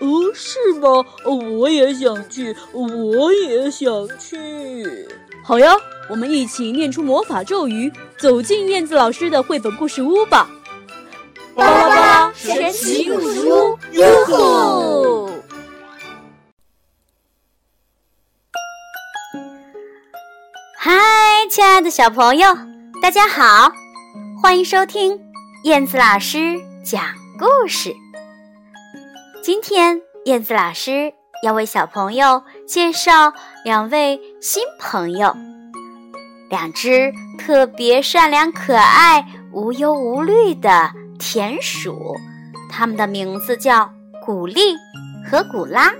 哦，是吗？我也想去，我也想去。好呀，我们一起念出魔法咒语，走进燕子老师的绘本故事屋吧。巴拉巴神奇故事屋，哟吼！嗨，亲爱的小朋友，大家好，欢迎收听燕子老师讲故事。今天，燕子老师要为小朋友介绍两位新朋友，两只特别善良、可爱、无忧无虑的。田鼠，它们的名字叫古丽和古拉。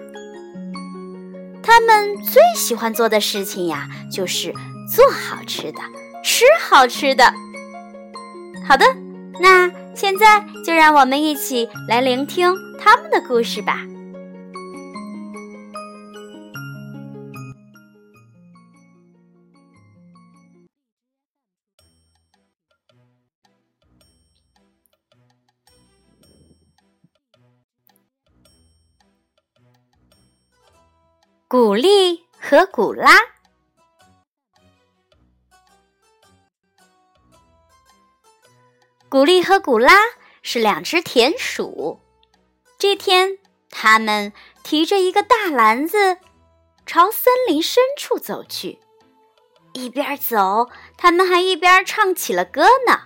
它们最喜欢做的事情呀，就是做好吃的，吃好吃的。好的，那现在就让我们一起来聆听他们的故事吧。古丽和古拉，古丽和古拉是两只田鼠。这天，他们提着一个大篮子，朝森林深处走去。一边走，他们还一边唱起了歌呢。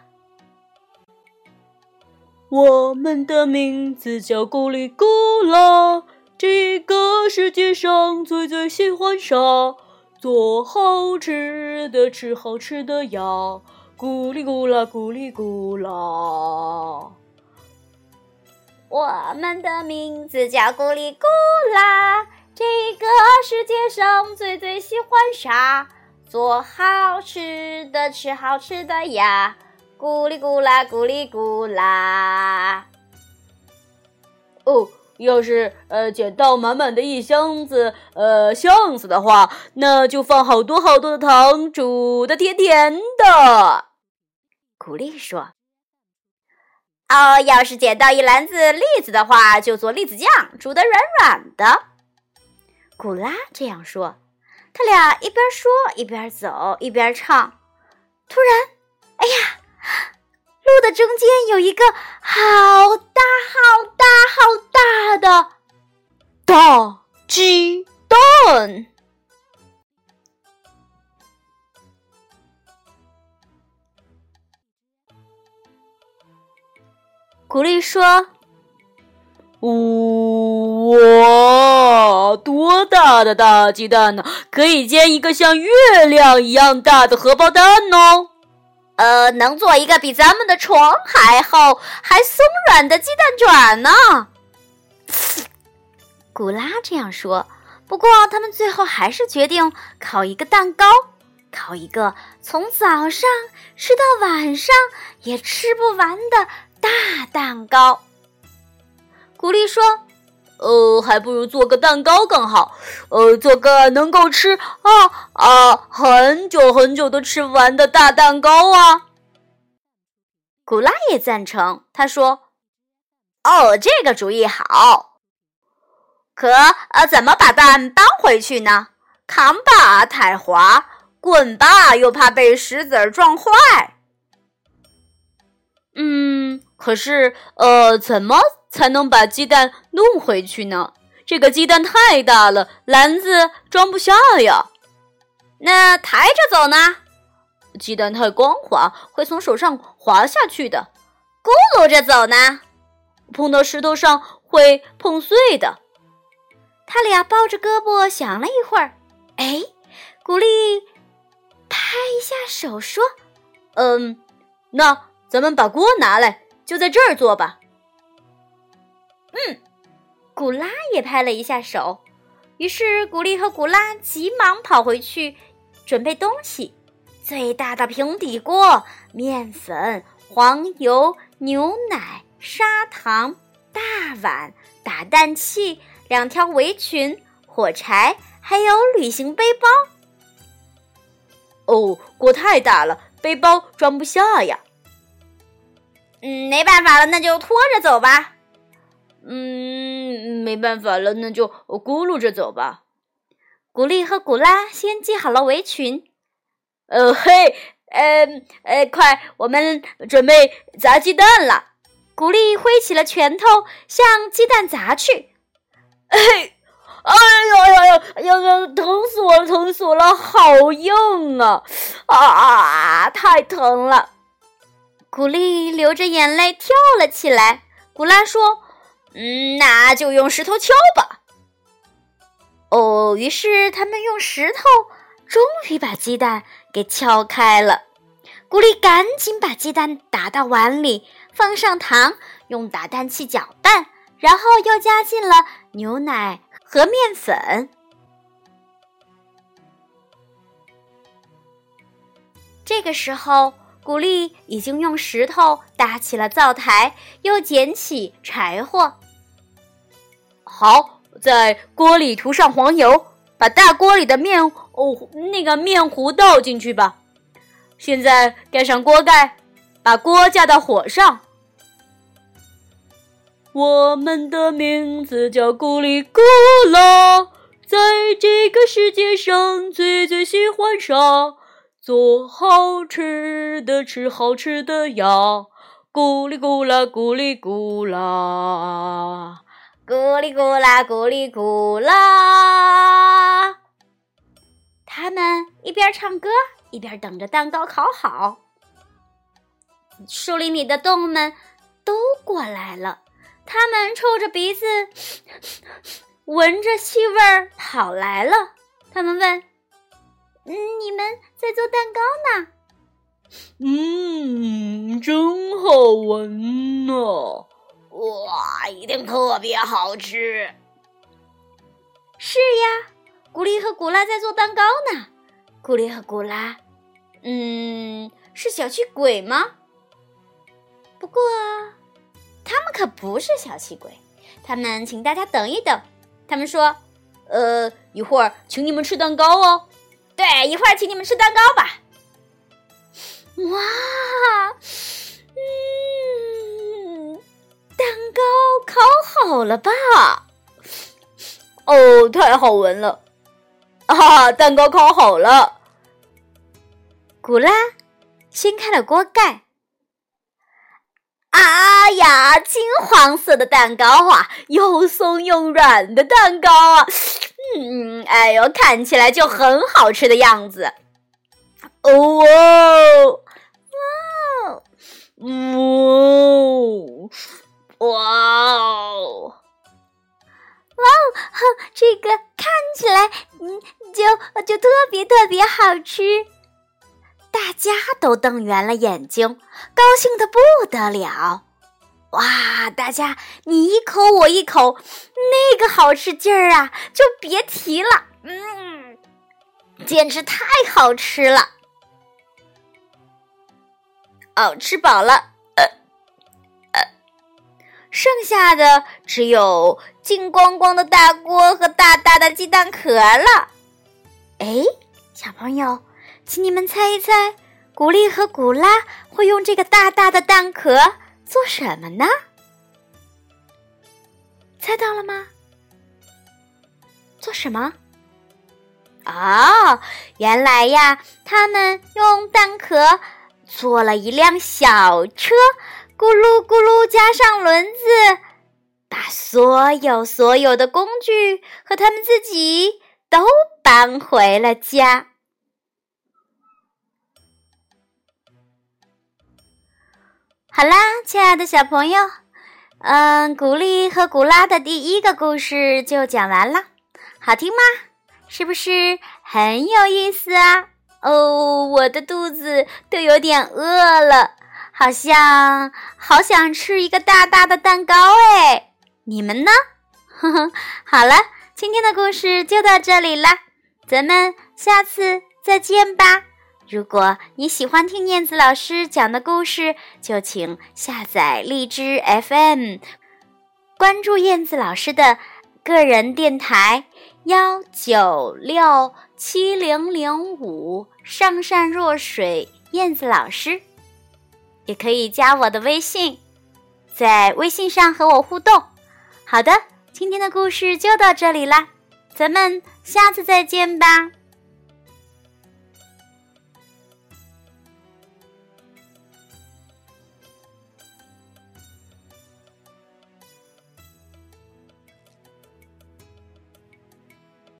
我们的名字叫咕哩咕啦。这个世界上最最喜欢啥？做好吃的，吃好吃的呀！咕哩咕啦，咕哩咕啦。我们的名字叫咕哩咕啦。这个世界上最最喜欢啥？做好吃的，吃好吃的呀！咕哩咕啦，咕哩咕啦。哦。要是呃捡到满满的一箱子呃橡子的话，那就放好多好多的糖，煮的甜甜的。古丽说：“哦，要是捡到一篮子栗子的话，就做栗子酱，煮的软软的。”古拉这样说。他俩一边说一边走一边唱。突然，哎呀！路的中间有一个好大、好大、好大的大鸡蛋。古丽说：“哇，多大的大鸡蛋呢？可以煎一个像月亮一样大的荷包蛋哦！”呃，能做一个比咱们的床还厚、还松软的鸡蛋卷呢。古拉这样说。不过，他们最后还是决定烤一个蛋糕，烤一个从早上吃到晚上也吃不完的大蛋糕。古丽说。呃，还不如做个蛋糕更好。呃，做个能够吃啊啊很久很久都吃不完的大蛋糕啊！古拉也赞成，他说：“哦，这个主意好。可呃，怎么把蛋搬回去呢？扛吧太滑，滚吧又怕被石子儿撞坏。可是呃，怎么？”才能把鸡蛋弄回去呢？这个鸡蛋太大了，篮子装不下呀。那抬着走呢？鸡蛋太光滑，会从手上滑下去的。咕噜着走呢？碰到石头上会碰碎的。他俩抱着胳膊想了一会儿，哎，古丽拍一下手说：“嗯，那咱们把锅拿来，就在这儿做吧。”嗯，古拉也拍了一下手。于是，古丽和古拉急忙跑回去准备东西：最大的平底锅、面粉、黄油、牛奶、砂糖、大碗、打蛋器、两条围裙、火柴，还有旅行背包。哦，锅太大了，背包装不下呀。嗯，没办法了，那就拖着走吧。嗯，没办法了，那就咕噜着走吧。古丽和古拉先系好了围裙。呃嘿，呃呃，快，我们准备砸鸡蛋了。古丽挥起了拳头，向鸡蛋砸去。哎，哎呦呦呦，哎呦，疼死我了，疼死我了，好硬啊！啊，太疼了。古丽流着眼泪跳了起来。古拉说。嗯，那就用石头敲吧。哦，于是他们用石头，终于把鸡蛋给敲开了。古丽赶紧把鸡蛋打到碗里，放上糖，用打蛋器搅拌，然后又加进了牛奶和面粉。这个时候。古丽已经用石头搭起了灶台，又捡起柴火。好，在锅里涂上黄油，把大锅里的面哦，那个面糊倒进去吧。现在盖上锅盖，把锅架到火上。我们的名字叫咕哩咕啦，在这个世界上最最喜欢啥？做好吃的，吃好吃的呀！咕哩咕啦，咕哩咕啦，咕哩咕啦，咕哩咕啦。他们一边唱歌，一边等着蛋糕烤好。树林里的动物们都过来了，他们抽着鼻子，闻着气味儿跑来了。他们问。嗯，你们在做蛋糕呢？嗯，真好闻呢！哇，一定特别好吃。是呀，古丽和古拉在做蛋糕呢。古丽和古拉，嗯，是小气鬼吗？不过，他们可不是小气鬼。他们请大家等一等。他们说：“呃，一会儿请你们吃蛋糕哦。”对，一会儿请你们吃蛋糕吧。哇，嗯，蛋糕烤好了吧？哦，太好闻了！啊，蛋糕烤好了。古拉掀开了锅盖。啊呀，金黄色的蛋糕啊，又松又软的蛋糕啊！嗯，哎呦，看起来就很好吃的样子。哦哦，哇哦，哇哦，哇哦，这个看起来，嗯，就就特别特别好吃。大家都瞪圆了眼睛，高兴的不得了。哇！大家你一口我一口，那个好吃劲儿啊，就别提了。嗯，简直太好吃了。哦，吃饱了，剩下的只有金光光的大锅和大大的鸡蛋壳了。哎，小朋友，请你们猜一猜，古丽和古拉会用这个大大的蛋壳？做什么呢？猜到了吗？做什么？哦，原来呀，他们用蛋壳做了一辆小车，咕噜咕噜加上轮子，把所有所有的工具和他们自己都搬回了家。好啦，亲爱的小朋友，嗯，古丽和古拉的第一个故事就讲完了，好听吗？是不是很有意思啊？哦，我的肚子都有点饿了，好像好想吃一个大大的蛋糕哎！你们呢？呵呵，好了，今天的故事就到这里了，咱们下次再见吧。如果你喜欢听燕子老师讲的故事，就请下载荔枝 FM，关注燕子老师的个人电台幺九六七零零五上善若水燕子老师，也可以加我的微信，在微信上和我互动。好的。今天的故事就到这里啦，咱们下次再见吧。